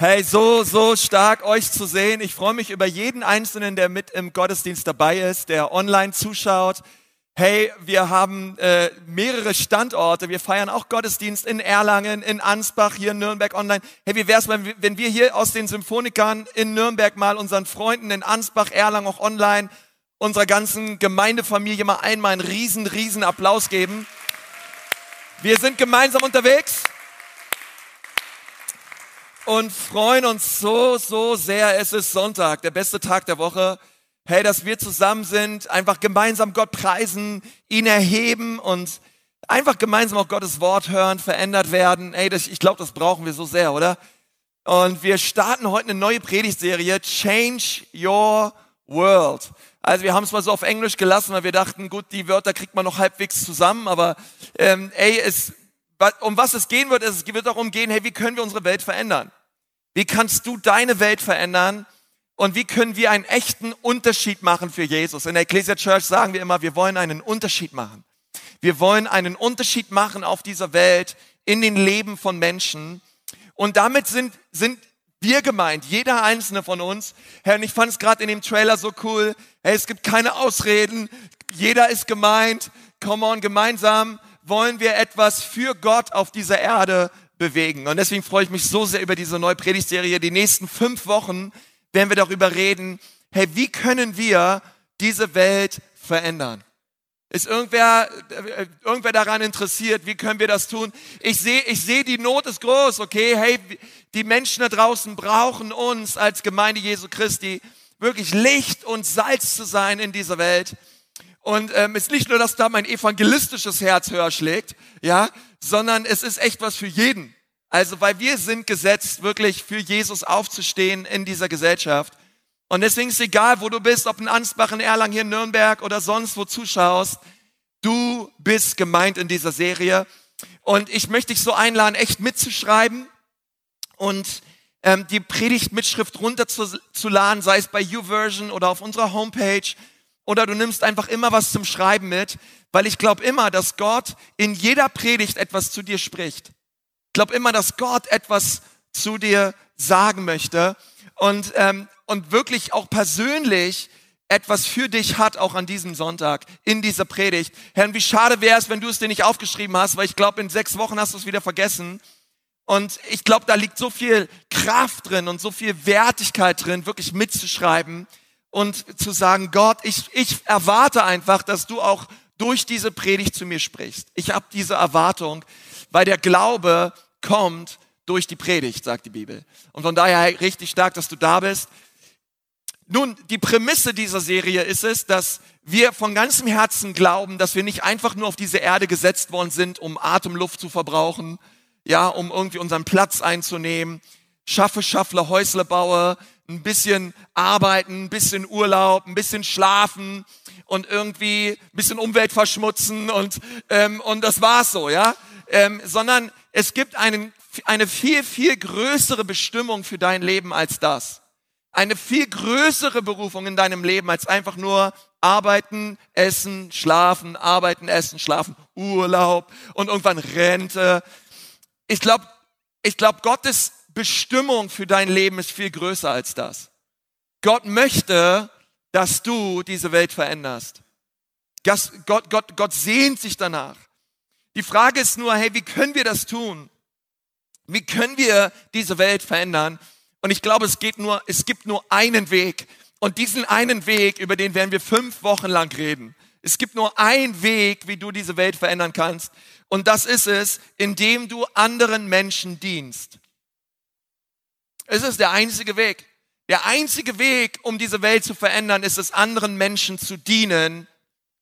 Hey, so, so stark euch zu sehen. Ich freue mich über jeden Einzelnen, der mit im Gottesdienst dabei ist, der online zuschaut. Hey, wir haben äh, mehrere Standorte. Wir feiern auch Gottesdienst in Erlangen, in Ansbach, hier in Nürnberg online. Hey, wie wär's, wenn, wenn wir hier aus den Symphonikern in Nürnberg mal unseren Freunden in Ansbach, Erlangen auch online, unserer ganzen Gemeindefamilie mal einmal einen riesen, riesen Applaus geben. Wir sind gemeinsam unterwegs und freuen uns so, so sehr. Es ist Sonntag, der beste Tag der Woche. Hey, dass wir zusammen sind, einfach gemeinsam Gott preisen, ihn erheben und einfach gemeinsam auch Gottes Wort hören, verändert werden. Hey, das, ich glaube, das brauchen wir so sehr, oder? Und wir starten heute eine neue Predigtserie, Change Your World. Also wir haben es mal so auf Englisch gelassen, weil wir dachten, gut, die Wörter kriegt man noch halbwegs zusammen, aber ähm, ey, es, um was es gehen wird, es wird darum gehen, hey, wie können wir unsere Welt verändern? Wie kannst du deine Welt verändern? Und wie können wir einen echten Unterschied machen für Jesus? In der Ecclesia Church sagen wir immer, wir wollen einen Unterschied machen. Wir wollen einen Unterschied machen auf dieser Welt, in den Leben von Menschen. Und damit sind, sind wir gemeint, jeder einzelne von uns. Herr, und ich fand es gerade in dem Trailer so cool. Hey, es gibt keine Ausreden. Jeder ist gemeint. Come on, gemeinsam wollen wir etwas für Gott auf dieser Erde bewegen. Und deswegen freue ich mich so sehr über diese neue Predigtserie. Die nächsten fünf Wochen werden wir darüber reden, hey, wie können wir diese Welt verändern? Ist irgendwer, irgendwer daran interessiert? Wie können wir das tun? Ich sehe, ich sehe, die Not ist groß, okay? Hey, die Menschen da draußen brauchen uns als Gemeinde Jesu Christi, wirklich Licht und Salz zu sein in dieser Welt. Und ähm, es ist nicht nur, dass da mein evangelistisches Herz höher schlägt, ja, sondern es ist echt was für jeden. Also, weil wir sind gesetzt, wirklich für Jesus aufzustehen in dieser Gesellschaft. Und deswegen ist egal, wo du bist, ob in Ansbach, in Erlangen, hier in Nürnberg oder sonst wo zuschaust, du bist gemeint in dieser Serie. Und ich möchte dich so einladen, echt mitzuschreiben und ähm, die Predigtmitschrift runterzuladen, sei es bei YouVersion oder auf unserer Homepage. Oder du nimmst einfach immer was zum Schreiben mit, weil ich glaube immer, dass Gott in jeder Predigt etwas zu dir spricht. Ich glaube immer, dass Gott etwas zu dir sagen möchte und, ähm, und wirklich auch persönlich etwas für dich hat, auch an diesem Sonntag, in dieser Predigt. Herr, wie schade wäre es, wenn du es dir nicht aufgeschrieben hast, weil ich glaube, in sechs Wochen hast du es wieder vergessen. Und ich glaube, da liegt so viel Kraft drin und so viel Wertigkeit drin, wirklich mitzuschreiben und zu sagen, Gott, ich, ich erwarte einfach, dass du auch durch diese Predigt zu mir sprichst. Ich habe diese Erwartung, weil der Glaube kommt durch die Predigt, sagt die Bibel. Und von daher richtig stark, dass du da bist. Nun, die Prämisse dieser Serie ist es, dass wir von ganzem Herzen glauben, dass wir nicht einfach nur auf diese Erde gesetzt worden sind, um Atemluft zu verbrauchen, ja, um irgendwie unseren Platz einzunehmen. Schaffe, Schaffler, Häusle baue, ein bisschen arbeiten, ein bisschen Urlaub, ein bisschen schlafen und irgendwie ein bisschen Umwelt verschmutzen und, ähm, und das war's so, ja. Ähm, sondern es gibt einen, eine viel, viel größere Bestimmung für dein Leben als das. Eine viel größere Berufung in deinem Leben als einfach nur arbeiten, essen, schlafen, arbeiten, essen, schlafen, Urlaub und irgendwann Rente. Ich glaube, ich glaube, Gottes Bestimmung für dein Leben ist viel größer als das. Gott möchte, dass du diese Welt veränderst. Gott, Gott, Gott sehnt sich danach. Die Frage ist nur, hey, wie können wir das tun? Wie können wir diese Welt verändern? Und ich glaube, es geht nur, es gibt nur einen Weg. Und diesen einen Weg, über den werden wir fünf Wochen lang reden. Es gibt nur einen Weg, wie du diese Welt verändern kannst. Und das ist es, indem du anderen Menschen dienst. Es ist der einzige Weg. Der einzige Weg, um diese Welt zu verändern, ist es, anderen Menschen zu dienen,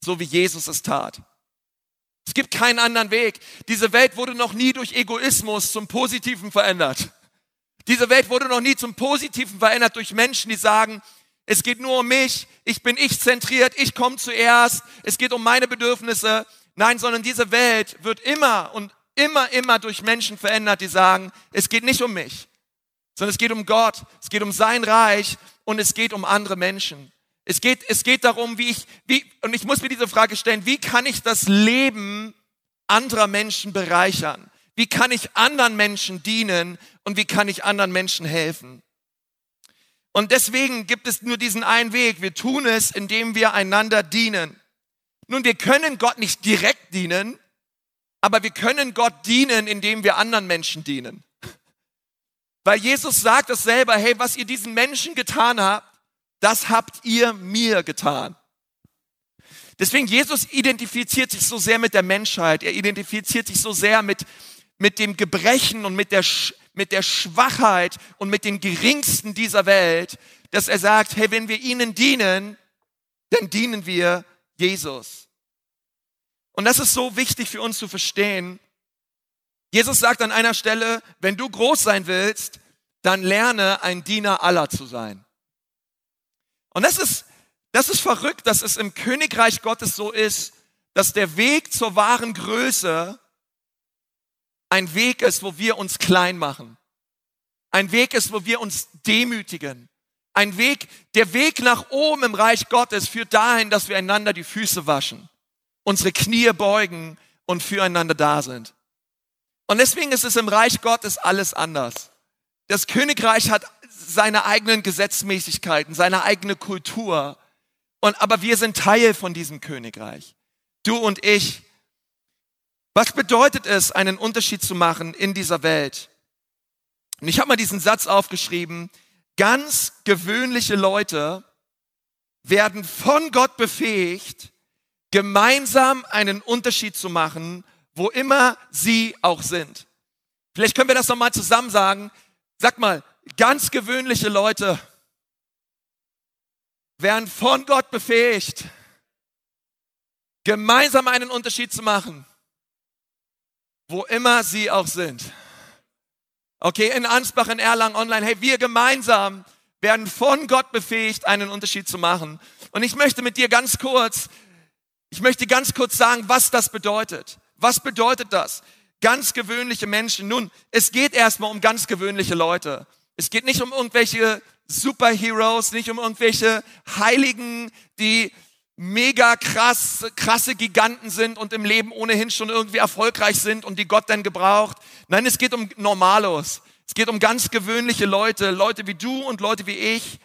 so wie Jesus es tat. Es gibt keinen anderen Weg. Diese Welt wurde noch nie durch Egoismus zum Positiven verändert. Diese Welt wurde noch nie zum Positiven verändert durch Menschen, die sagen, es geht nur um mich, ich bin ich zentriert, ich komme zuerst, es geht um meine Bedürfnisse. Nein, sondern diese Welt wird immer und immer, immer durch Menschen verändert, die sagen, es geht nicht um mich sondern es geht um Gott, es geht um sein Reich und es geht um andere Menschen. Es geht, es geht darum, wie ich, wie, und ich muss mir diese Frage stellen, wie kann ich das Leben anderer Menschen bereichern? Wie kann ich anderen Menschen dienen und wie kann ich anderen Menschen helfen? Und deswegen gibt es nur diesen einen Weg. Wir tun es, indem wir einander dienen. Nun, wir können Gott nicht direkt dienen, aber wir können Gott dienen, indem wir anderen Menschen dienen. Weil Jesus sagt es selber, hey, was ihr diesen Menschen getan habt, das habt ihr mir getan. Deswegen, Jesus identifiziert sich so sehr mit der Menschheit. Er identifiziert sich so sehr mit, mit dem Gebrechen und mit der, mit der Schwachheit und mit den Geringsten dieser Welt, dass er sagt, hey, wenn wir ihnen dienen, dann dienen wir Jesus. Und das ist so wichtig für uns zu verstehen. Jesus sagt an einer Stelle, wenn du groß sein willst, dann lerne ein Diener aller zu sein. Und das ist, das ist verrückt, dass es im Königreich Gottes so ist, dass der Weg zur wahren Größe ein Weg ist, wo wir uns klein machen. Ein Weg ist, wo wir uns demütigen. Ein Weg, der Weg nach oben im Reich Gottes führt dahin, dass wir einander die Füße waschen, unsere Knie beugen und füreinander da sind. Und deswegen ist es im Reich Gottes alles anders. Das Königreich hat seine eigenen Gesetzmäßigkeiten, seine eigene Kultur. Und, aber wir sind Teil von diesem Königreich. Du und ich. Was bedeutet es, einen Unterschied zu machen in dieser Welt? Und ich habe mal diesen Satz aufgeschrieben, Ganz gewöhnliche Leute werden von Gott befähigt, gemeinsam einen Unterschied zu machen, wo immer sie auch sind. Vielleicht können wir das nochmal zusammen sagen. Sag mal, ganz gewöhnliche Leute werden von Gott befähigt, gemeinsam einen Unterschied zu machen, wo immer sie auch sind. Okay, in Ansbach, in Erlangen, online. Hey, wir gemeinsam werden von Gott befähigt, einen Unterschied zu machen. Und ich möchte mit dir ganz kurz, ich möchte ganz kurz sagen, was das bedeutet. Was bedeutet das? Ganz gewöhnliche Menschen. Nun, es geht erstmal um ganz gewöhnliche Leute. Es geht nicht um irgendwelche Superheroes, nicht um irgendwelche Heiligen, die mega krass, krasse Giganten sind und im Leben ohnehin schon irgendwie erfolgreich sind und die Gott dann gebraucht. Nein, es geht um Normalos. Es geht um ganz gewöhnliche Leute, Leute wie du und Leute wie ich,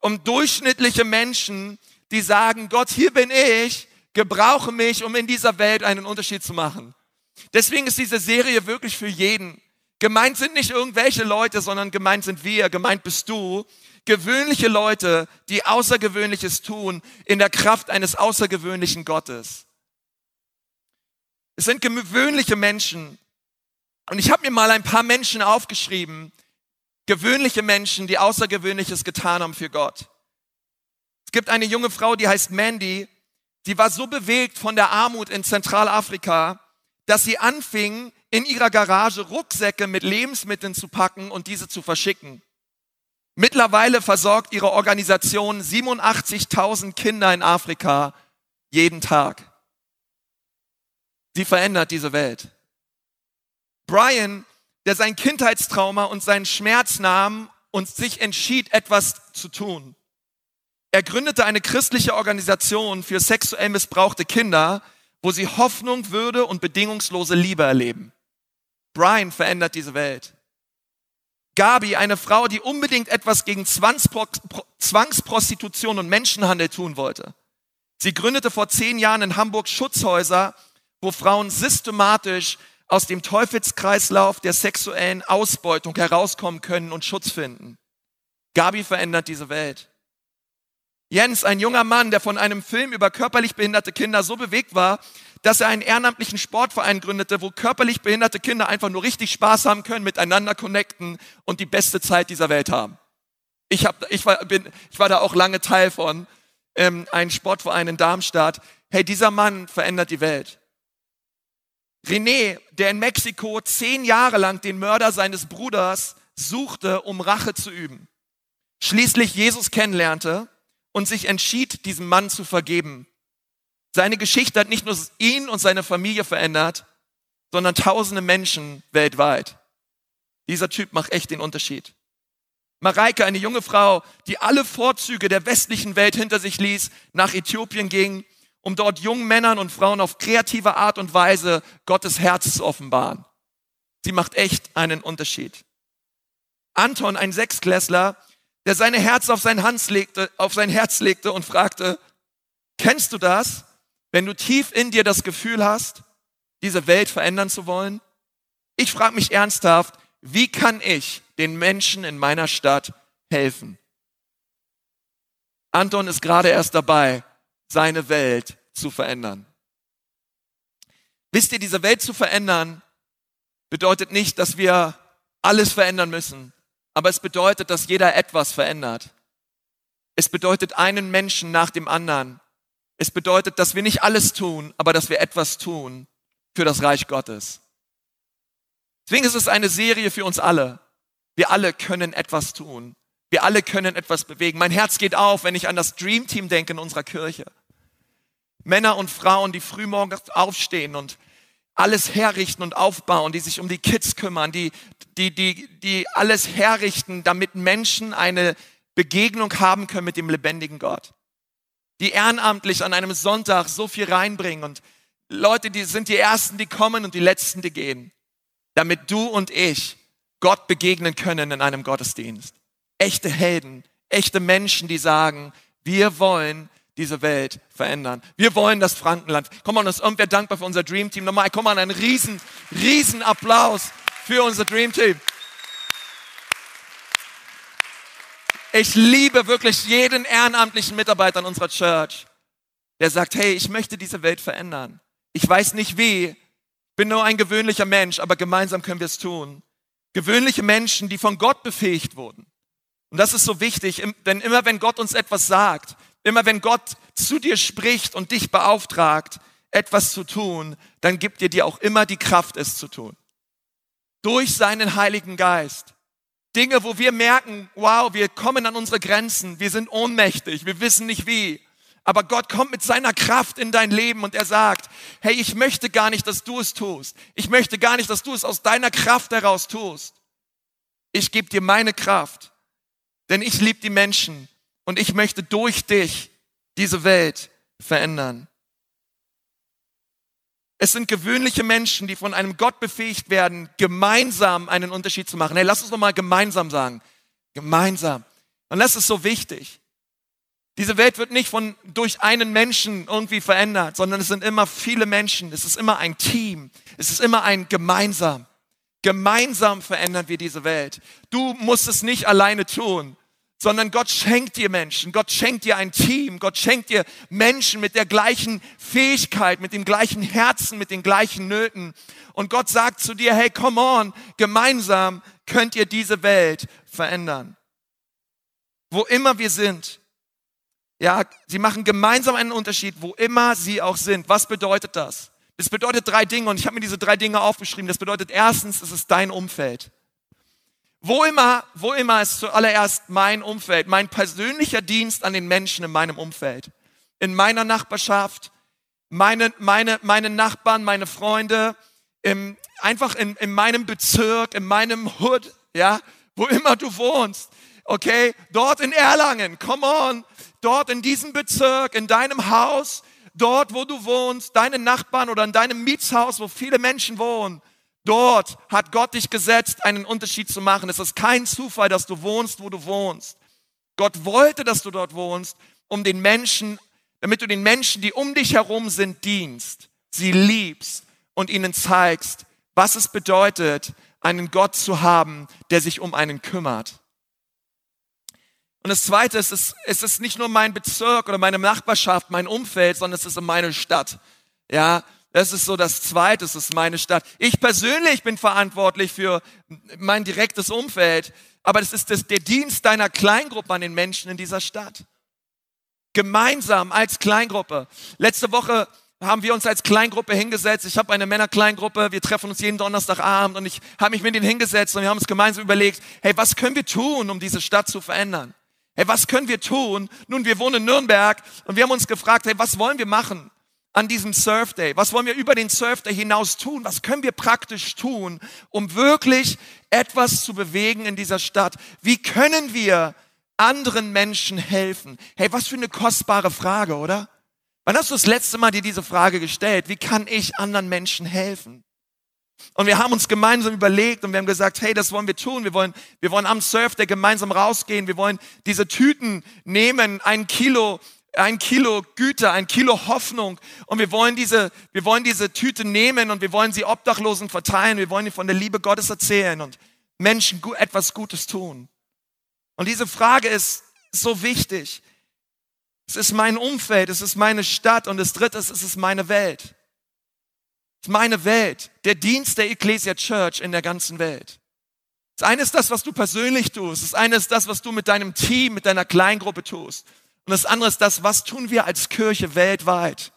um durchschnittliche Menschen, die sagen, Gott, hier bin ich, gebrauche mich, um in dieser Welt einen Unterschied zu machen. Deswegen ist diese Serie wirklich für jeden. Gemeint sind nicht irgendwelche Leute, sondern gemeint sind wir, gemeint bist du gewöhnliche Leute, die Außergewöhnliches tun in der Kraft eines außergewöhnlichen Gottes. Es sind gewöhnliche Menschen. Und ich habe mir mal ein paar Menschen aufgeschrieben, gewöhnliche Menschen, die Außergewöhnliches getan haben für Gott. Es gibt eine junge Frau, die heißt Mandy, die war so bewegt von der Armut in Zentralafrika, dass sie anfing, in ihrer Garage Rucksäcke mit Lebensmitteln zu packen und diese zu verschicken. Mittlerweile versorgt ihre Organisation 87.000 Kinder in Afrika jeden Tag. Sie verändert diese Welt. Brian, der sein Kindheitstrauma und seinen Schmerz nahm und sich entschied, etwas zu tun. Er gründete eine christliche Organisation für sexuell missbrauchte Kinder, wo sie Hoffnung, Würde und bedingungslose Liebe erleben. Brian verändert diese Welt. Gabi, eine Frau, die unbedingt etwas gegen Zwangsprostitution und Menschenhandel tun wollte. Sie gründete vor zehn Jahren in Hamburg Schutzhäuser, wo Frauen systematisch aus dem Teufelskreislauf der sexuellen Ausbeutung herauskommen können und Schutz finden. Gabi verändert diese Welt. Jens, ein junger Mann, der von einem Film über körperlich behinderte Kinder so bewegt war, dass er einen ehrenamtlichen Sportverein gründete, wo körperlich behinderte Kinder einfach nur richtig Spaß haben können, miteinander connecten und die beste Zeit dieser Welt haben. Ich, hab, ich, war, bin, ich war da auch lange Teil von, ähm, ein Sportverein in Darmstadt. Hey, dieser Mann verändert die Welt. René, der in Mexiko zehn Jahre lang den Mörder seines Bruders suchte, um Rache zu üben, schließlich Jesus kennenlernte und sich entschied, diesem Mann zu vergeben seine Geschichte hat nicht nur ihn und seine Familie verändert, sondern tausende Menschen weltweit. Dieser Typ macht echt den Unterschied. Mareike, eine junge Frau, die alle Vorzüge der westlichen Welt hinter sich ließ, nach Äthiopien ging, um dort jungen Männern und Frauen auf kreative Art und Weise Gottes Herz zu offenbaren. Sie macht echt einen Unterschied. Anton, ein Sechsklässler, der seine Herz auf sein, Hans legte, auf sein Herz legte und fragte, kennst du das, wenn du tief in dir das Gefühl hast, diese Welt verändern zu wollen? Ich frage mich ernsthaft, wie kann ich den Menschen in meiner Stadt helfen? Anton ist gerade erst dabei, seine Welt zu verändern. Wisst ihr, diese Welt zu verändern bedeutet nicht, dass wir alles verändern müssen, aber es bedeutet, dass jeder etwas verändert. Es bedeutet einen Menschen nach dem anderen. Es bedeutet, dass wir nicht alles tun, aber dass wir etwas tun für das Reich Gottes. Deswegen ist es eine Serie für uns alle. Wir alle können etwas tun. Wir alle können etwas bewegen. Mein Herz geht auf, wenn ich an das Dream Team denke in unserer Kirche. Männer und Frauen, die frühmorgens aufstehen und alles herrichten und aufbauen, die sich um die Kids kümmern, die, die, die, die alles herrichten, damit Menschen eine Begegnung haben können mit dem lebendigen Gott. Die ehrenamtlich an einem Sonntag so viel reinbringen und Leute, die sind die Ersten, die kommen und die Letzten, die gehen, damit du und ich Gott begegnen können in einem Gottesdienst. Echte Helden, echte Menschen, die sagen, wir wollen diese Welt verändern. Wir wollen das Frankenland. Komm mal, ist irgendwer dankbar für unser Dream Team? Nochmal, komm mal, einen riesen, riesen Applaus für unser Dream Team. Ich liebe wirklich jeden ehrenamtlichen Mitarbeiter in unserer Church, der sagt, hey, ich möchte diese Welt verändern. Ich weiß nicht wie, bin nur ein gewöhnlicher Mensch, aber gemeinsam können wir es tun. Gewöhnliche Menschen, die von Gott befähigt wurden. Und das ist so wichtig, denn immer wenn Gott uns etwas sagt, Immer wenn Gott zu dir spricht und dich beauftragt, etwas zu tun, dann gibt er dir auch immer die Kraft, es zu tun. Durch seinen Heiligen Geist. Dinge, wo wir merken, wow, wir kommen an unsere Grenzen, wir sind ohnmächtig, wir wissen nicht wie. Aber Gott kommt mit seiner Kraft in dein Leben und er sagt, hey, ich möchte gar nicht, dass du es tust. Ich möchte gar nicht, dass du es aus deiner Kraft heraus tust. Ich gebe dir meine Kraft, denn ich liebe die Menschen und ich möchte durch dich diese Welt verändern. Es sind gewöhnliche Menschen, die von einem Gott befähigt werden, gemeinsam einen Unterschied zu machen. Hey, lass uns doch mal gemeinsam sagen. Gemeinsam. Und das ist so wichtig. Diese Welt wird nicht von, durch einen Menschen irgendwie verändert, sondern es sind immer viele Menschen. Es ist immer ein Team. Es ist immer ein gemeinsam. Gemeinsam verändern wir diese Welt. Du musst es nicht alleine tun sondern Gott schenkt dir Menschen, Gott schenkt dir ein Team, Gott schenkt dir Menschen mit der gleichen Fähigkeit, mit dem gleichen Herzen, mit den gleichen Nöten. Und Gott sagt zu dir, hey, come on, gemeinsam könnt ihr diese Welt verändern. Wo immer wir sind. Ja, sie machen gemeinsam einen Unterschied, wo immer sie auch sind. Was bedeutet das? Es bedeutet drei Dinge und ich habe mir diese drei Dinge aufgeschrieben. Das bedeutet erstens, es ist dein Umfeld. Wo immer, wo immer ist zuallererst mein Umfeld, mein persönlicher Dienst an den Menschen in meinem Umfeld, in meiner Nachbarschaft, meine, meine, meine Nachbarn, meine Freunde, im, einfach in, in meinem Bezirk, in meinem Hood, ja, wo immer du wohnst, okay, dort in Erlangen, come on, dort in diesem Bezirk, in deinem Haus, dort, wo du wohnst, deine Nachbarn oder in deinem Mietshaus, wo viele Menschen wohnen, Dort hat Gott dich gesetzt, einen Unterschied zu machen. Es ist kein Zufall, dass du wohnst, wo du wohnst. Gott wollte, dass du dort wohnst, um den Menschen, damit du den Menschen, die um dich herum sind, dienst, sie liebst und ihnen zeigst, was es bedeutet, einen Gott zu haben, der sich um einen kümmert. Und das Zweite ist, es ist nicht nur mein Bezirk oder meine Nachbarschaft, mein Umfeld, sondern es ist meine Stadt. Ja, das ist so das Zweite, das ist meine Stadt. Ich persönlich bin verantwortlich für mein direktes Umfeld, aber das ist das, der Dienst deiner Kleingruppe an den Menschen in dieser Stadt. Gemeinsam als Kleingruppe. Letzte Woche haben wir uns als Kleingruppe hingesetzt. Ich habe eine Männerkleingruppe. Wir treffen uns jeden Donnerstagabend und ich habe mich mit ihnen hingesetzt und wir haben uns gemeinsam überlegt, hey, was können wir tun, um diese Stadt zu verändern? Hey, was können wir tun? Nun, wir wohnen in Nürnberg und wir haben uns gefragt, hey, was wollen wir machen? An diesem Surf Day? Was wollen wir über den Surf Day hinaus tun? Was können wir praktisch tun, um wirklich etwas zu bewegen in dieser Stadt? Wie können wir anderen Menschen helfen? Hey, was für eine kostbare Frage, oder? Wann hast du das letzte Mal dir diese Frage gestellt? Wie kann ich anderen Menschen helfen? Und wir haben uns gemeinsam überlegt und wir haben gesagt, hey, das wollen wir tun. Wir wollen, wir wollen am Surf der gemeinsam rausgehen. Wir wollen diese Tüten nehmen, ein Kilo, ein Kilo Güter, ein Kilo Hoffnung. Und wir wollen diese, wir wollen diese Tüte nehmen und wir wollen sie Obdachlosen verteilen. Wir wollen ihnen von der Liebe Gottes erzählen und Menschen etwas Gutes tun. Und diese Frage ist so wichtig. Es ist mein Umfeld, es ist meine Stadt und das dritte ist, es ist meine Welt. Es ist meine Welt, der Dienst der Ecclesia Church in der ganzen Welt. Das eine ist das, was du persönlich tust. Das eine ist das, was du mit deinem Team, mit deiner Kleingruppe tust. Und das andere ist das, was tun wir als Kirche weltweit,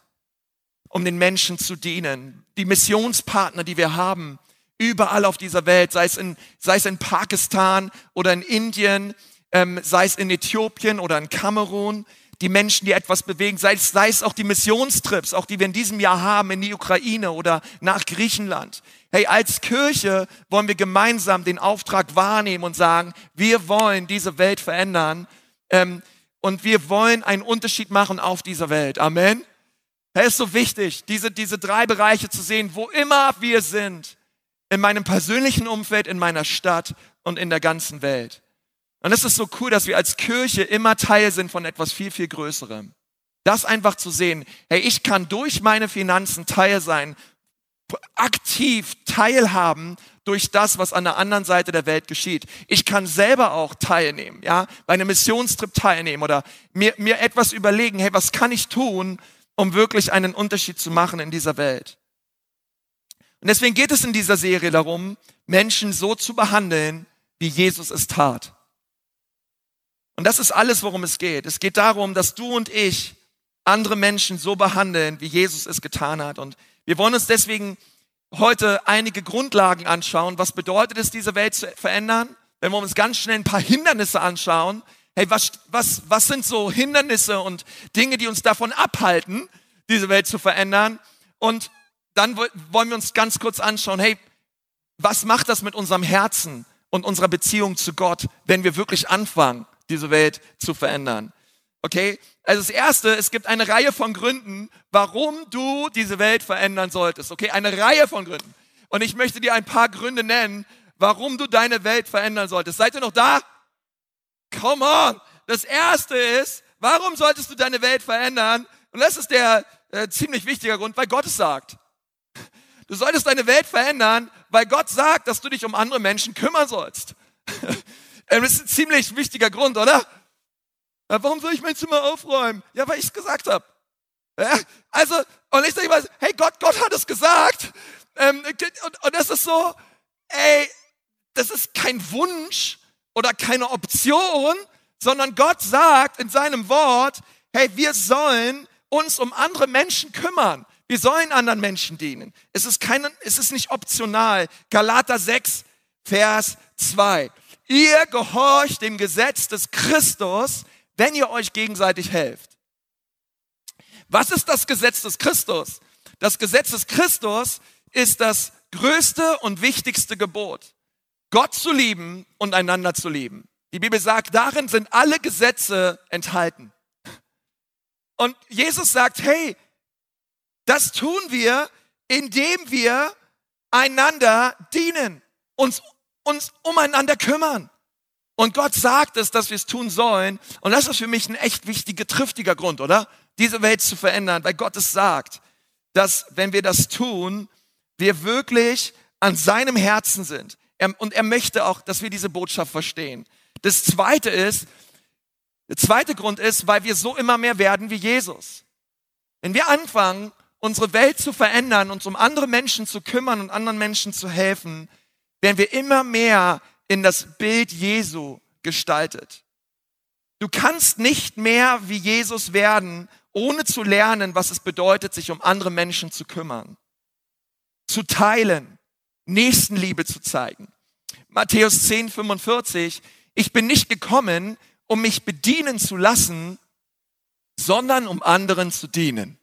um den Menschen zu dienen. Die Missionspartner, die wir haben, überall auf dieser Welt, sei es in, sei es in Pakistan oder in Indien, ähm, sei es in Äthiopien oder in Kamerun, die Menschen, die etwas bewegen, sei es, sei es auch die Missionstrips, auch die wir in diesem Jahr haben in die Ukraine oder nach Griechenland. Hey, als Kirche wollen wir gemeinsam den Auftrag wahrnehmen und sagen, wir wollen diese Welt verändern ähm, und wir wollen einen Unterschied machen auf dieser Welt. Amen. Es ist so wichtig, diese, diese drei Bereiche zu sehen, wo immer wir sind, in meinem persönlichen Umfeld, in meiner Stadt und in der ganzen Welt. Und es ist so cool, dass wir als Kirche immer Teil sind von etwas viel, viel Größerem. Das einfach zu sehen, hey, ich kann durch meine Finanzen Teil sein, aktiv teilhaben durch das, was an der anderen Seite der Welt geschieht. Ich kann selber auch teilnehmen, ja, bei einem Missionstrip teilnehmen oder mir, mir etwas überlegen, hey, was kann ich tun, um wirklich einen Unterschied zu machen in dieser Welt? Und deswegen geht es in dieser Serie darum, Menschen so zu behandeln, wie Jesus es tat. Und das ist alles, worum es geht. Es geht darum, dass du und ich andere Menschen so behandeln, wie Jesus es getan hat. Und wir wollen uns deswegen heute einige Grundlagen anschauen. Was bedeutet es, diese Welt zu verändern? Wenn wir uns ganz schnell ein paar Hindernisse anschauen. Hey, was, was, was sind so Hindernisse und Dinge, die uns davon abhalten, diese Welt zu verändern? Und dann wollen wir uns ganz kurz anschauen, hey, was macht das mit unserem Herzen und unserer Beziehung zu Gott, wenn wir wirklich anfangen, diese Welt zu verändern. Okay? Also das erste, es gibt eine Reihe von Gründen, warum du diese Welt verändern solltest. Okay? Eine Reihe von Gründen. Und ich möchte dir ein paar Gründe nennen, warum du deine Welt verändern solltest. Seid ihr noch da? Come on! Das erste ist, warum solltest du deine Welt verändern? Und das ist der äh, ziemlich wichtige Grund, weil Gott es sagt. Du solltest deine Welt verändern, weil Gott sagt, dass du dich um andere Menschen kümmern sollst. Ähm, das ist ein ziemlich wichtiger Grund, oder? Ja, warum soll ich mein Zimmer aufräumen? Ja, weil ich es gesagt habe. Ja, also, und ich sage mal, hey Gott, Gott hat es gesagt. Ähm, und, und das ist so, ey, das ist kein Wunsch oder keine Option, sondern Gott sagt in seinem Wort, hey, wir sollen uns um andere Menschen kümmern. Wir sollen anderen Menschen dienen. Es ist, keine, es ist nicht optional. Galater 6, Vers 2. Ihr gehorcht dem Gesetz des Christus, wenn ihr euch gegenseitig helft. Was ist das Gesetz des Christus? Das Gesetz des Christus ist das größte und wichtigste Gebot. Gott zu lieben und einander zu lieben. Die Bibel sagt, darin sind alle Gesetze enthalten. Und Jesus sagt, hey, das tun wir, indem wir einander dienen, uns uns umeinander kümmern. Und Gott sagt es, dass wir es tun sollen. Und das ist für mich ein echt wichtiger, triftiger Grund, oder? Diese Welt zu verändern, weil Gott es sagt, dass wenn wir das tun, wir wirklich an seinem Herzen sind. und er möchte auch, dass wir diese Botschaft verstehen. Das zweite ist, der zweite Grund ist, weil wir so immer mehr werden wie Jesus. Wenn wir anfangen, unsere Welt zu verändern, uns um andere Menschen zu kümmern und anderen Menschen zu helfen, werden wir immer mehr in das Bild Jesu gestaltet. Du kannst nicht mehr wie Jesus werden, ohne zu lernen, was es bedeutet, sich um andere Menschen zu kümmern, zu teilen, Nächstenliebe zu zeigen. Matthäus 10, 45, ich bin nicht gekommen, um mich bedienen zu lassen, sondern um anderen zu dienen.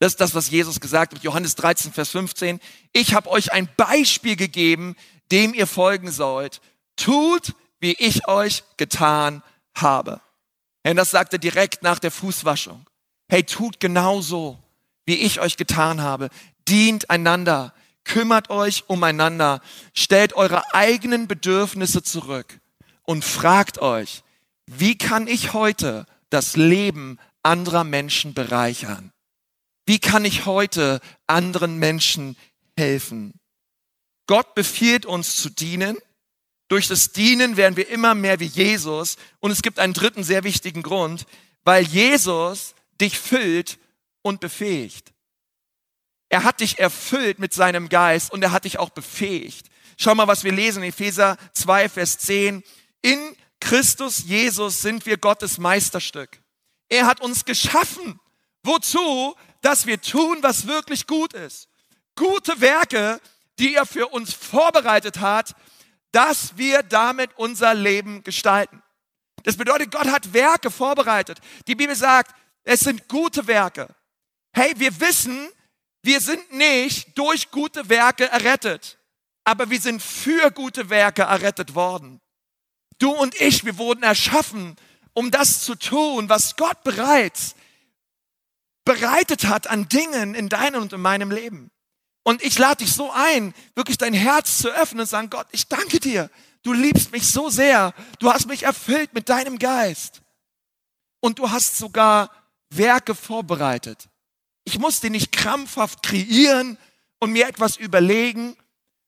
Das ist das, was Jesus gesagt hat, Johannes 13, Vers 15. Ich habe euch ein Beispiel gegeben, dem ihr folgen sollt. Tut, wie ich euch getan habe. Und das sagt er direkt nach der Fußwaschung. Hey, tut genauso, wie ich euch getan habe. Dient einander. kümmert euch umeinander, stellt eure eigenen Bedürfnisse zurück und fragt euch, wie kann ich heute das Leben anderer Menschen bereichern? Wie kann ich heute anderen Menschen helfen? Gott befiehlt uns zu dienen. Durch das Dienen werden wir immer mehr wie Jesus. Und es gibt einen dritten sehr wichtigen Grund, weil Jesus dich füllt und befähigt. Er hat dich erfüllt mit seinem Geist und er hat dich auch befähigt. Schau mal, was wir lesen in Epheser 2, Vers 10. In Christus Jesus sind wir Gottes Meisterstück. Er hat uns geschaffen. Wozu? Dass wir tun, was wirklich gut ist. Gute Werke, die er für uns vorbereitet hat, dass wir damit unser Leben gestalten. Das bedeutet, Gott hat Werke vorbereitet. Die Bibel sagt, es sind gute Werke. Hey, wir wissen, wir sind nicht durch gute Werke errettet, aber wir sind für gute Werke errettet worden. Du und ich, wir wurden erschaffen, um das zu tun, was Gott bereits bereitet hat an Dingen in deinem und in meinem Leben. Und ich lade dich so ein, wirklich dein Herz zu öffnen und sagen, Gott, ich danke dir. Du liebst mich so sehr. Du hast mich erfüllt mit deinem Geist. Und du hast sogar Werke vorbereitet. Ich muss die nicht krampfhaft kreieren und mir etwas überlegen,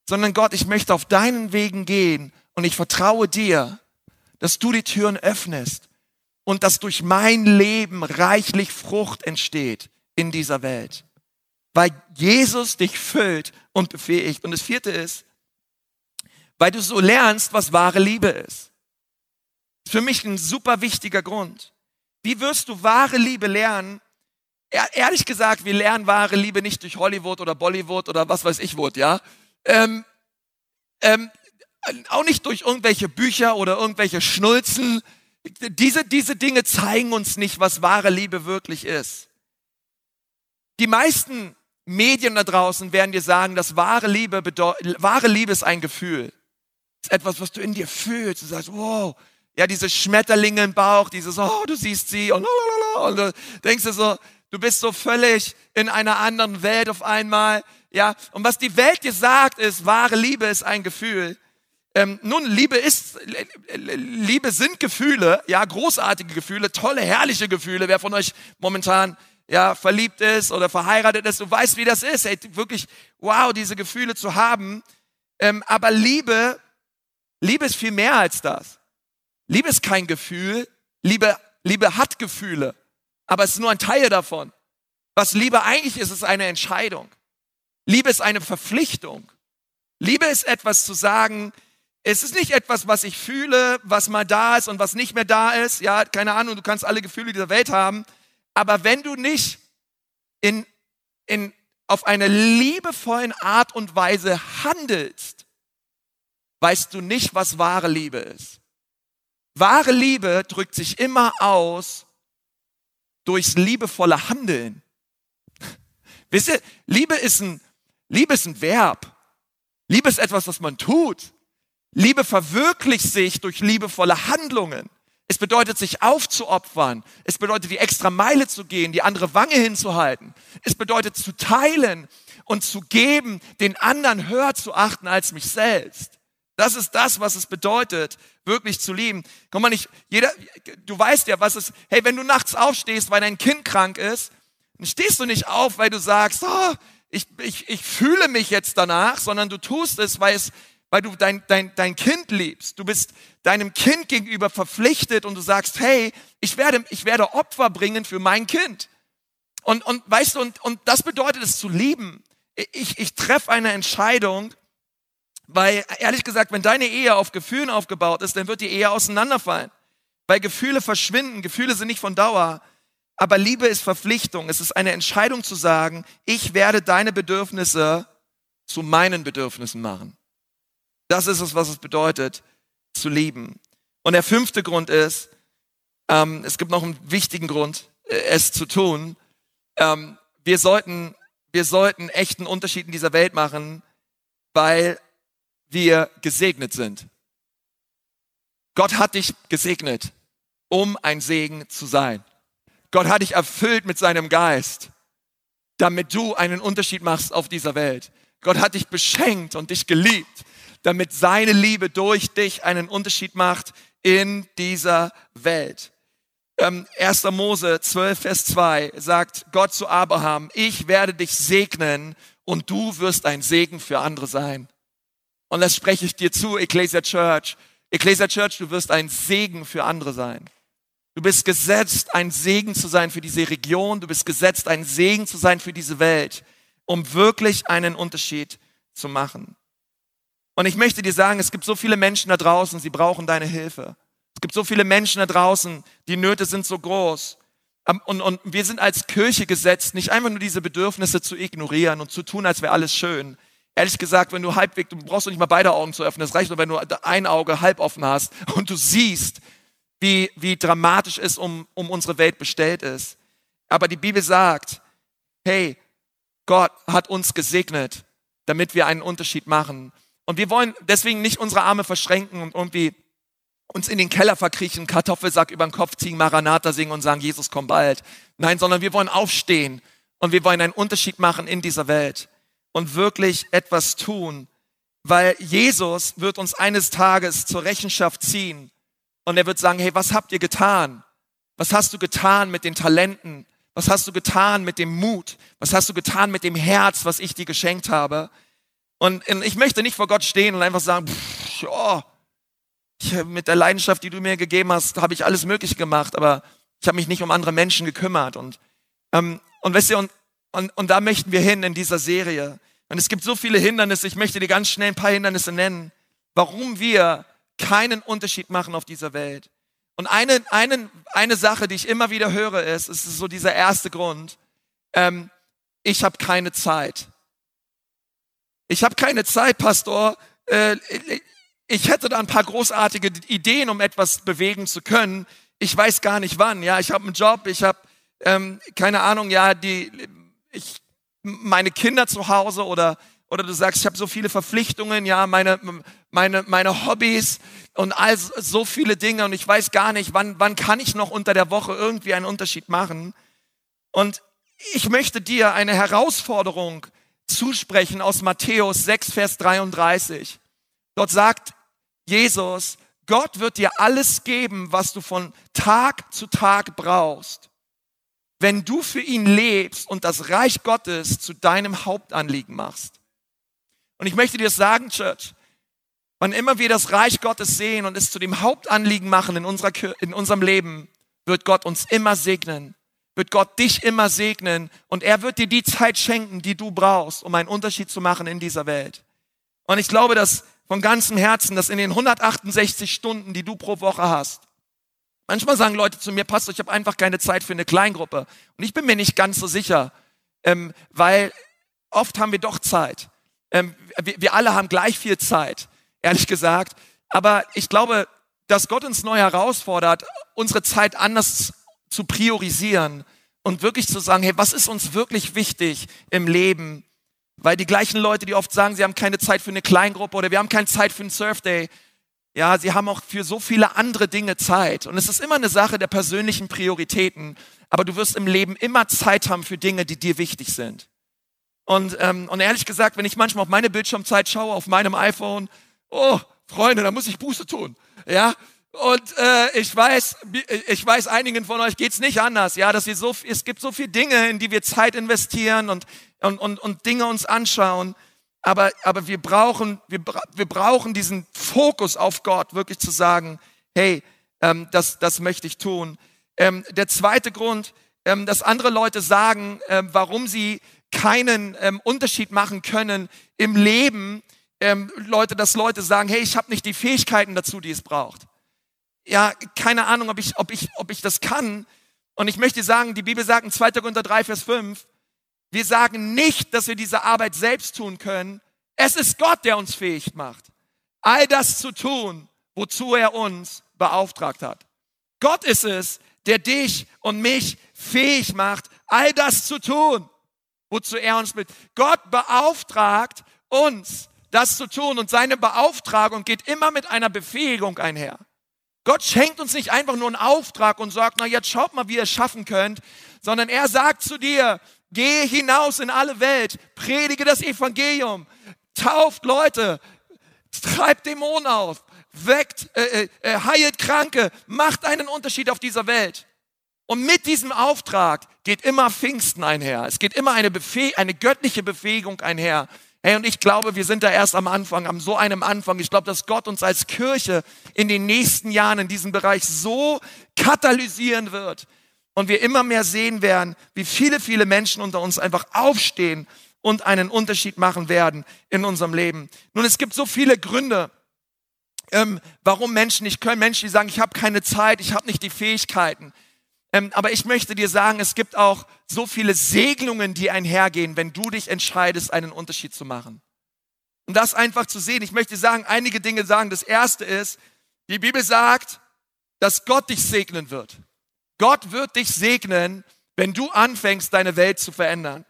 sondern Gott, ich möchte auf deinen Wegen gehen und ich vertraue dir, dass du die Türen öffnest und dass durch mein Leben reichlich Frucht entsteht in dieser Welt. Weil Jesus dich füllt und befähigt. Und das vierte ist, weil du so lernst, was wahre Liebe ist. Für mich ein super wichtiger Grund. Wie wirst du wahre Liebe lernen? Ehrlich gesagt, wir lernen wahre Liebe nicht durch Hollywood oder Bollywood oder was weiß ich wo, ja. Ähm, ähm, auch nicht durch irgendwelche Bücher oder irgendwelche Schnulzen. Diese, diese Dinge zeigen uns nicht, was wahre Liebe wirklich ist. Die meisten Medien da draußen werden dir sagen, dass wahre Liebe, wahre Liebe ist ein Gefühl. ist etwas, was du in dir fühlst. Du sagst, wow, ja, diese Schmetterlinge im Bauch, dieses, oh, du siehst sie und, und du denkst du so, du bist so völlig in einer anderen Welt auf einmal. Ja, und was die Welt dir sagt, ist, wahre Liebe ist ein Gefühl. Ähm, nun, Liebe ist, Liebe sind Gefühle, ja, großartige Gefühle, tolle, herrliche Gefühle. Wer von euch momentan ja verliebt ist oder verheiratet ist, du weißt, wie das ist, ey, wirklich, wow, diese Gefühle zu haben. Ähm, aber Liebe, Liebe ist viel mehr als das. Liebe ist kein Gefühl, Liebe, Liebe hat Gefühle, aber es ist nur ein Teil davon. Was Liebe eigentlich ist, ist eine Entscheidung. Liebe ist eine Verpflichtung. Liebe ist etwas zu sagen, es ist nicht etwas, was ich fühle, was mal da ist und was nicht mehr da ist. Ja, keine Ahnung, du kannst alle Gefühle dieser Welt haben. Aber wenn du nicht in, in, auf eine liebevollen Art und Weise handelst, weißt du nicht, was wahre Liebe ist. Wahre Liebe drückt sich immer aus durchs liebevolle Handeln. Wisst ihr, Liebe ist ein, Liebe ist ein Verb. Liebe ist etwas, was man tut. Liebe verwirklicht sich durch liebevolle Handlungen. Es bedeutet, sich aufzuopfern. Es bedeutet, die extra Meile zu gehen, die andere Wange hinzuhalten. Es bedeutet, zu teilen und zu geben, den anderen höher zu achten als mich selbst. Das ist das, was es bedeutet, wirklich zu lieben. Komm mal nicht, jeder, du weißt ja, was es, hey, wenn du nachts aufstehst, weil dein Kind krank ist, dann stehst du nicht auf, weil du sagst, oh, ich, ich, ich fühle mich jetzt danach, sondern du tust es, weil es weil du dein, dein, dein Kind liebst. Du bist deinem Kind gegenüber verpflichtet und du sagst, hey, ich werde, ich werde Opfer bringen für mein Kind. Und, und weißt du, und, und das bedeutet es zu lieben. Ich, ich treffe eine Entscheidung, weil ehrlich gesagt, wenn deine Ehe auf Gefühlen aufgebaut ist, dann wird die Ehe auseinanderfallen. Weil Gefühle verschwinden, Gefühle sind nicht von Dauer. Aber Liebe ist Verpflichtung. Es ist eine Entscheidung zu sagen, ich werde deine Bedürfnisse zu meinen Bedürfnissen machen. Das ist es, was es bedeutet, zu lieben. Und der fünfte Grund ist, ähm, es gibt noch einen wichtigen Grund, äh, es zu tun. Ähm, wir sollten, wir sollten echten Unterschied in dieser Welt machen, weil wir gesegnet sind. Gott hat dich gesegnet, um ein Segen zu sein. Gott hat dich erfüllt mit seinem Geist, damit du einen Unterschied machst auf dieser Welt. Gott hat dich beschenkt und dich geliebt, damit seine Liebe durch dich einen Unterschied macht in dieser Welt. Ähm, 1. Mose 12, Vers 2 sagt Gott zu Abraham, ich werde dich segnen und du wirst ein Segen für andere sein. Und das spreche ich dir zu, Ecclesia Church. Ecclesia Church, du wirst ein Segen für andere sein. Du bist gesetzt, ein Segen zu sein für diese Region. Du bist gesetzt, ein Segen zu sein für diese Welt, um wirklich einen Unterschied zu machen. Und ich möchte dir sagen, es gibt so viele Menschen da draußen, sie brauchen deine Hilfe. Es gibt so viele Menschen da draußen, die Nöte sind so groß. Und, und wir sind als Kirche gesetzt, nicht einfach nur diese Bedürfnisse zu ignorieren und zu tun, als wäre alles schön. Ehrlich gesagt, wenn du halbwegs, du brauchst nicht mal beide Augen zu öffnen, es reicht nur, wenn du ein Auge halb offen hast und du siehst, wie, wie dramatisch es um, um unsere Welt bestellt ist. Aber die Bibel sagt, hey, Gott hat uns gesegnet, damit wir einen Unterschied machen. Und wir wollen deswegen nicht unsere Arme verschränken und irgendwie uns in den Keller verkriechen, Kartoffelsack über den Kopf ziehen, Maranatha singen und sagen, Jesus, komm bald. Nein, sondern wir wollen aufstehen und wir wollen einen Unterschied machen in dieser Welt und wirklich etwas tun, weil Jesus wird uns eines Tages zur Rechenschaft ziehen und er wird sagen, hey, was habt ihr getan? Was hast du getan mit den Talenten? Was hast du getan mit dem Mut? Was hast du getan mit dem Herz, was ich dir geschenkt habe? Und ich möchte nicht vor Gott stehen und einfach sagen, pff, oh, ich, mit der Leidenschaft, die du mir gegeben hast, habe ich alles Mögliche gemacht, aber ich habe mich nicht um andere Menschen gekümmert. Und, ähm, und weißt du, und, und, und da möchten wir hin in dieser Serie. Und es gibt so viele Hindernisse, ich möchte dir ganz schnell ein paar Hindernisse nennen, warum wir keinen Unterschied machen auf dieser Welt. Und eine, eine, eine Sache, die ich immer wieder höre, ist, es ist so dieser erste Grund, ähm, ich habe keine Zeit. Ich habe keine Zeit, Pastor. Äh, ich hätte da ein paar großartige Ideen, um etwas bewegen zu können. Ich weiß gar nicht wann. Ja, ich habe einen Job, ich habe ähm, keine Ahnung. Ja, die, ich, meine Kinder zu Hause oder oder du sagst, ich habe so viele Verpflichtungen, ja, meine meine meine Hobbys und all so viele Dinge und ich weiß gar nicht, wann wann kann ich noch unter der Woche irgendwie einen Unterschied machen? Und ich möchte dir eine Herausforderung zusprechen aus Matthäus 6 Vers 33. Dort sagt Jesus, Gott wird dir alles geben, was du von Tag zu Tag brauchst, wenn du für ihn lebst und das Reich Gottes zu deinem Hauptanliegen machst. Und ich möchte dir sagen, Church, wann immer wir das Reich Gottes sehen und es zu dem Hauptanliegen machen in, unserer, in unserem Leben, wird Gott uns immer segnen, wird Gott dich immer segnen und er wird dir die Zeit schenken, die du brauchst, um einen Unterschied zu machen in dieser Welt. Und ich glaube, dass von ganzem Herzen, dass in den 168 Stunden, die du pro Woche hast, manchmal sagen Leute zu mir, Pastor, ich habe einfach keine Zeit für eine Kleingruppe. Und ich bin mir nicht ganz so sicher, ähm, weil oft haben wir doch Zeit. Ähm, wir, wir alle haben gleich viel Zeit, ehrlich gesagt. Aber ich glaube, dass Gott uns neu herausfordert, unsere Zeit anders zu priorisieren und wirklich zu sagen, hey, was ist uns wirklich wichtig im Leben? Weil die gleichen Leute, die oft sagen, sie haben keine Zeit für eine Kleingruppe oder wir haben keine Zeit für einen Surfday, ja, sie haben auch für so viele andere Dinge Zeit. Und es ist immer eine Sache der persönlichen Prioritäten. Aber du wirst im Leben immer Zeit haben für Dinge, die dir wichtig sind. Und, ähm, und ehrlich gesagt, wenn ich manchmal auf meine Bildschirmzeit schaue, auf meinem iPhone, oh, Freunde, da muss ich Buße tun. Ja, und äh, ich weiß, ich weiß, einigen von euch geht's nicht anders, ja, dass wir so, es gibt so viele Dinge, in die wir Zeit investieren und und, und, und Dinge uns anschauen. Aber, aber wir, brauchen, wir, wir brauchen diesen Fokus auf Gott, wirklich zu sagen, hey, ähm, das, das möchte ich tun. Ähm, der zweite Grund, ähm, dass andere Leute sagen, ähm, warum sie keinen ähm, Unterschied machen können im Leben, ähm, Leute, dass Leute sagen, hey, ich habe nicht die Fähigkeiten dazu, die es braucht. Ja, keine Ahnung, ob ich, ob ich, ob ich das kann. Und ich möchte sagen, die Bibel sagt in 2. Korinther 3, Vers 5, wir sagen nicht, dass wir diese Arbeit selbst tun können. Es ist Gott, der uns fähig macht, all das zu tun, wozu er uns beauftragt hat. Gott ist es, der dich und mich fähig macht, all das zu tun, wozu er uns mit. Gott beauftragt uns, das zu tun und seine Beauftragung geht immer mit einer Befähigung einher. Gott schenkt uns nicht einfach nur einen Auftrag und sagt, na jetzt schaut mal, wie ihr es schaffen könnt, sondern er sagt zu dir, Gehe hinaus in alle Welt, predige das Evangelium, tauft Leute, treibt Dämonen auf, weckt, äh, äh, äh, heilt Kranke, macht einen Unterschied auf dieser Welt. Und mit diesem Auftrag geht immer Pfingsten einher. Es geht immer eine, Befäh eine göttliche Befähigung einher. Hey, und ich glaube, wir sind da erst am Anfang, am so einem Anfang. Ich glaube, dass Gott uns als Kirche in den nächsten Jahren in diesem Bereich so katalysieren wird. Und wir immer mehr sehen werden, wie viele, viele Menschen unter uns einfach aufstehen und einen Unterschied machen werden in unserem Leben. Nun, es gibt so viele Gründe, ähm, warum Menschen nicht können. Menschen, die sagen, ich habe keine Zeit, ich habe nicht die Fähigkeiten. Ähm, aber ich möchte dir sagen, es gibt auch so viele Segnungen, die einhergehen, wenn du dich entscheidest, einen Unterschied zu machen. Und das einfach zu sehen. Ich möchte sagen, einige Dinge sagen. Das erste ist, die Bibel sagt, dass Gott dich segnen wird. Gott wird dich segnen, wenn du anfängst, deine Welt zu verändern.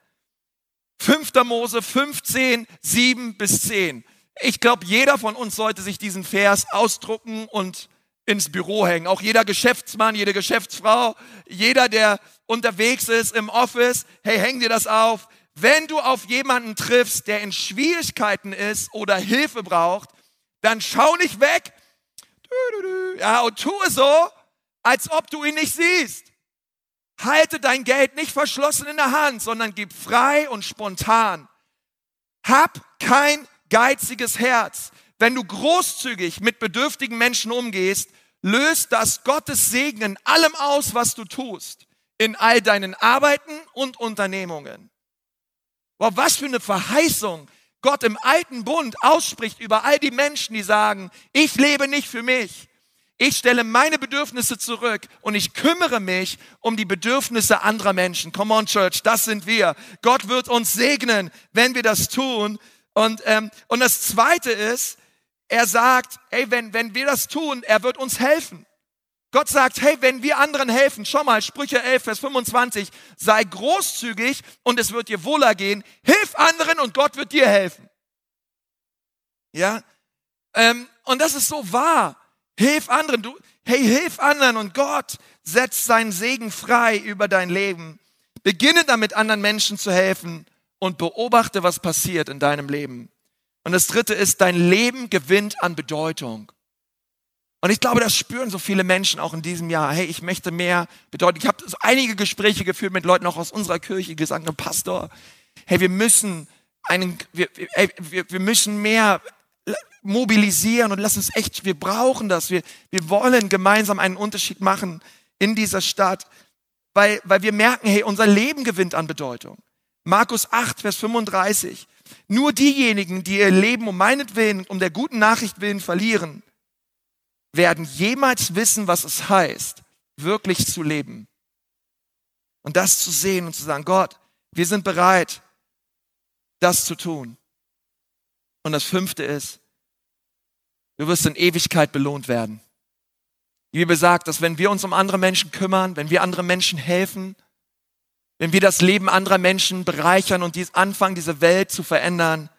5. Mose 15, 7 bis 10. Ich glaube, jeder von uns sollte sich diesen Vers ausdrucken und ins Büro hängen. Auch jeder Geschäftsmann, jede Geschäftsfrau, jeder, der unterwegs ist im Office, hey, häng dir das auf. Wenn du auf jemanden triffst, der in Schwierigkeiten ist oder Hilfe braucht, dann schau nicht weg. Ja, und tue so, als ob du ihn nicht siehst. Halte dein Geld nicht verschlossen in der Hand, sondern gib frei und spontan. Hab kein geiziges Herz. Wenn du großzügig mit bedürftigen Menschen umgehst, löst das Gottes Segen in allem aus, was du tust. In all deinen Arbeiten und Unternehmungen. Wow, was für eine Verheißung Gott im alten Bund ausspricht über all die Menschen, die sagen, ich lebe nicht für mich, ich stelle meine Bedürfnisse zurück und ich kümmere mich um die Bedürfnisse anderer Menschen. Come on, Church, das sind wir. Gott wird uns segnen, wenn wir das tun. Und, ähm, und das Zweite ist, er sagt, hey, wenn, wenn wir das tun, er wird uns helfen. Gott sagt, hey, wenn wir anderen helfen, schau mal, Sprüche 11, Vers 25, sei großzügig und es wird dir wohler gehen. Hilf anderen und Gott wird dir helfen. Ja, ähm, und das ist so wahr. Hilf anderen. Du, hey, hilf anderen und Gott setzt seinen Segen frei über dein Leben. Beginne damit, anderen Menschen zu helfen und beobachte, was passiert in deinem Leben. Und das dritte ist, dein Leben gewinnt an Bedeutung. Und ich glaube, das spüren so viele Menschen auch in diesem Jahr. Hey, ich möchte mehr Bedeutung. Ich habe einige Gespräche geführt mit Leuten auch aus unserer Kirche, die gesagt haben, Pastor, hey, wir müssen einen, wir, wir, wir müssen mehr mobilisieren und lass uns echt, wir brauchen das. Wir, wir wollen gemeinsam einen Unterschied machen in dieser Stadt, weil, weil wir merken, hey, unser Leben gewinnt an Bedeutung. Markus 8, Vers 35. Nur diejenigen, die ihr Leben um meinetwillen, um der guten Nachricht willen verlieren, werden jemals wissen, was es heißt, wirklich zu leben. Und das zu sehen und zu sagen, Gott, wir sind bereit, das zu tun. Und das fünfte ist, Du wirst in Ewigkeit belohnt werden. Die Bibel sagt, dass wenn wir uns um andere Menschen kümmern, wenn wir anderen Menschen helfen, wenn wir das Leben anderer Menschen bereichern und dies anfangen, diese Welt zu verändern,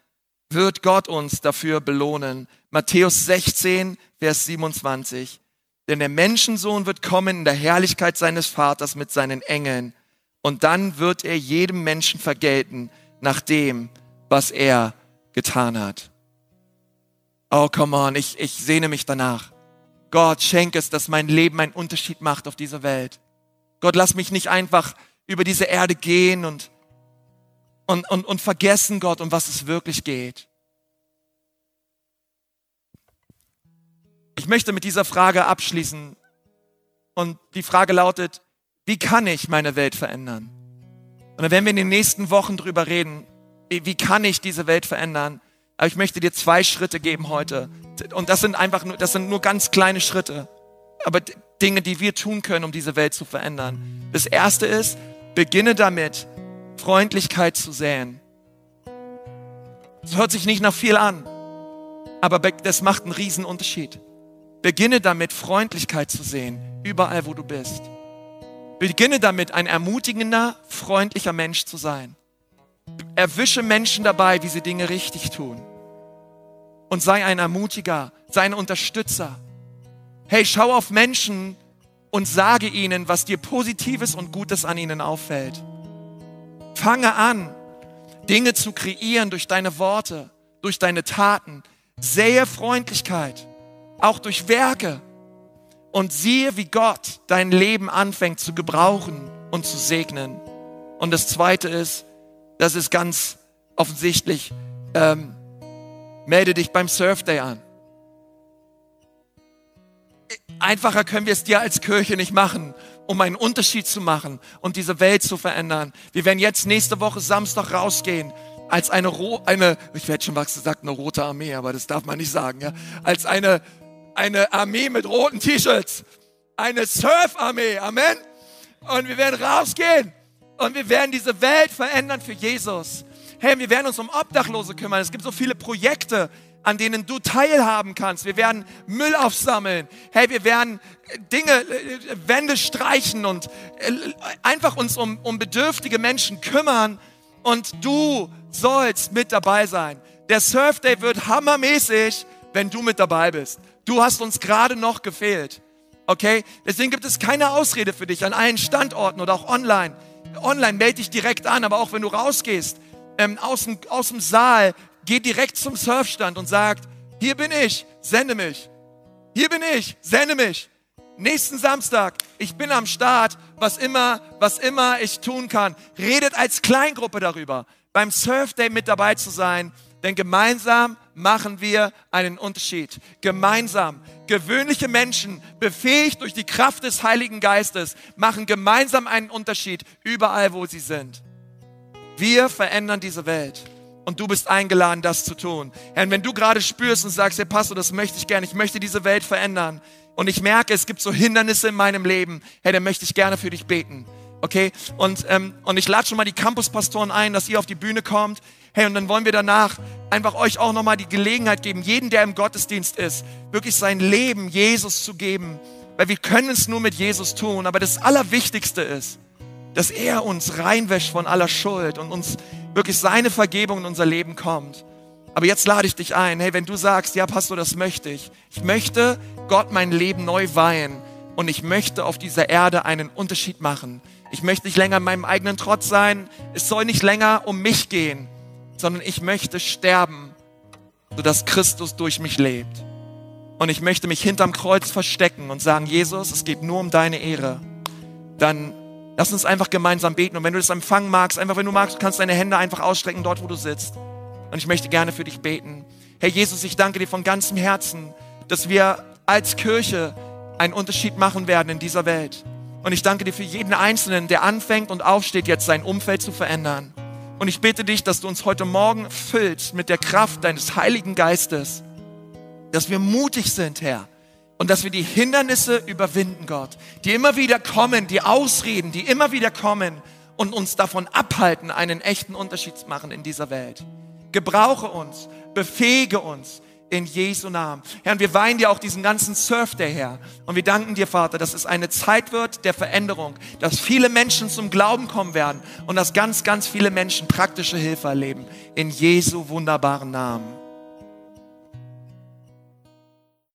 wird Gott uns dafür belohnen. Matthäus 16, Vers 27. Denn der Menschensohn wird kommen in der Herrlichkeit seines Vaters mit seinen Engeln. Und dann wird er jedem Menschen vergelten nach dem, was er getan hat. Oh, come on, ich, ich sehne mich danach. Gott, schenk es, dass mein Leben einen Unterschied macht auf dieser Welt. Gott, lass mich nicht einfach über diese Erde gehen und, und, und, und vergessen, Gott, um was es wirklich geht. Ich möchte mit dieser Frage abschließen. Und die Frage lautet, wie kann ich meine Welt verändern? Und dann werden wir in den nächsten Wochen drüber reden, wie kann ich diese Welt verändern? Aber ich möchte dir zwei Schritte geben heute. Und das sind einfach nur, das sind nur ganz kleine Schritte. Aber Dinge, die wir tun können, um diese Welt zu verändern. Das erste ist, beginne damit, Freundlichkeit zu säen. Das hört sich nicht nach viel an, aber das macht einen riesen Unterschied. Beginne damit, Freundlichkeit zu sehen, überall wo du bist. Beginne damit, ein ermutigender, freundlicher Mensch zu sein. Erwische Menschen dabei, wie sie Dinge richtig tun. Und sei ein Ermutiger, sei ein Unterstützer. Hey, schau auf Menschen und sage ihnen, was dir Positives und Gutes an ihnen auffällt. Fange an, Dinge zu kreieren durch deine Worte, durch deine Taten. Sehe Freundlichkeit, auch durch Werke. Und siehe, wie Gott dein Leben anfängt zu gebrauchen und zu segnen. Und das Zweite ist, das ist ganz offensichtlich, ähm, melde dich beim Surf Day an. Einfacher können wir es dir als Kirche nicht machen, um einen Unterschied zu machen und diese Welt zu verändern. Wir werden jetzt nächste Woche Samstag rausgehen als eine, eine ich werde schon was gesagt, eine rote Armee, aber das darf man nicht sagen, ja, als eine, eine Armee mit roten T-Shirts, eine Surf-Armee, Amen. Und wir werden rausgehen und wir werden diese Welt verändern für Jesus. Hey, wir werden uns um Obdachlose kümmern. Es gibt so viele Projekte, an denen du teilhaben kannst. Wir werden Müll aufsammeln. Hey, wir werden Dinge, äh, Wände streichen und äh, einfach uns um, um bedürftige Menschen kümmern. Und du sollst mit dabei sein. Der Surf Day wird hammermäßig, wenn du mit dabei bist. Du hast uns gerade noch gefehlt. Okay? Deswegen gibt es keine Ausrede für dich an allen Standorten oder auch online. Online melde dich direkt an, aber auch wenn du rausgehst, ähm, aus, dem, aus dem Saal, geht direkt zum Surfstand und sagt, hier bin ich, sende mich. Hier bin ich, sende mich. Nächsten Samstag, ich bin am Start, was immer, was immer ich tun kann. Redet als Kleingruppe darüber, beim Surf Day mit dabei zu sein, denn gemeinsam machen wir einen Unterschied. Gemeinsam. Gewöhnliche Menschen, befähigt durch die Kraft des Heiligen Geistes, machen gemeinsam einen Unterschied überall, wo sie sind. Wir verändern diese Welt und du bist eingeladen, das zu tun. Herr, wenn du gerade spürst und sagst, Herr Pastor, das möchte ich gerne, ich möchte diese Welt verändern und ich merke, es gibt so Hindernisse in meinem Leben, hey, dann möchte ich gerne für dich beten. Okay? Und, ähm, und ich lade schon mal die Campuspastoren ein, dass ihr auf die Bühne kommt. Hey, und dann wollen wir danach einfach euch auch nochmal die Gelegenheit geben, jeden, der im Gottesdienst ist, wirklich sein Leben Jesus zu geben. Weil wir können es nur mit Jesus tun. Aber das Allerwichtigste ist, dass er uns reinwäscht von aller Schuld und uns wirklich seine Vergebung in unser Leben kommt. Aber jetzt lade ich dich ein, hey, wenn du sagst, ja, Pastor, das möchte ich. Ich möchte Gott mein Leben neu weihen und ich möchte auf dieser Erde einen Unterschied machen. Ich möchte nicht länger in meinem eigenen Trotz sein. Es soll nicht länger um mich gehen, sondern ich möchte sterben, sodass Christus durch mich lebt. Und ich möchte mich hinterm Kreuz verstecken und sagen, Jesus, es geht nur um deine Ehre. Dann Lass uns einfach gemeinsam beten. Und wenn du das empfangen magst, einfach wenn du magst, kannst deine Hände einfach ausstrecken dort, wo du sitzt. Und ich möchte gerne für dich beten. Herr Jesus, ich danke dir von ganzem Herzen, dass wir als Kirche einen Unterschied machen werden in dieser Welt. Und ich danke dir für jeden Einzelnen, der anfängt und aufsteht, jetzt sein Umfeld zu verändern. Und ich bitte dich, dass du uns heute Morgen füllst mit der Kraft deines Heiligen Geistes, dass wir mutig sind, Herr, und dass wir die Hindernisse überwinden, Gott, die immer wieder kommen, die Ausreden, die immer wieder kommen und uns davon abhalten, einen echten Unterschied zu machen in dieser Welt. Gebrauche uns, befähige uns in Jesu Namen. Herr, wir weinen dir auch diesen ganzen Surf Day her. Und wir danken dir, Vater, dass es eine Zeit wird der Veränderung, dass viele Menschen zum Glauben kommen werden und dass ganz, ganz viele Menschen praktische Hilfe erleben. In Jesu wunderbaren Namen.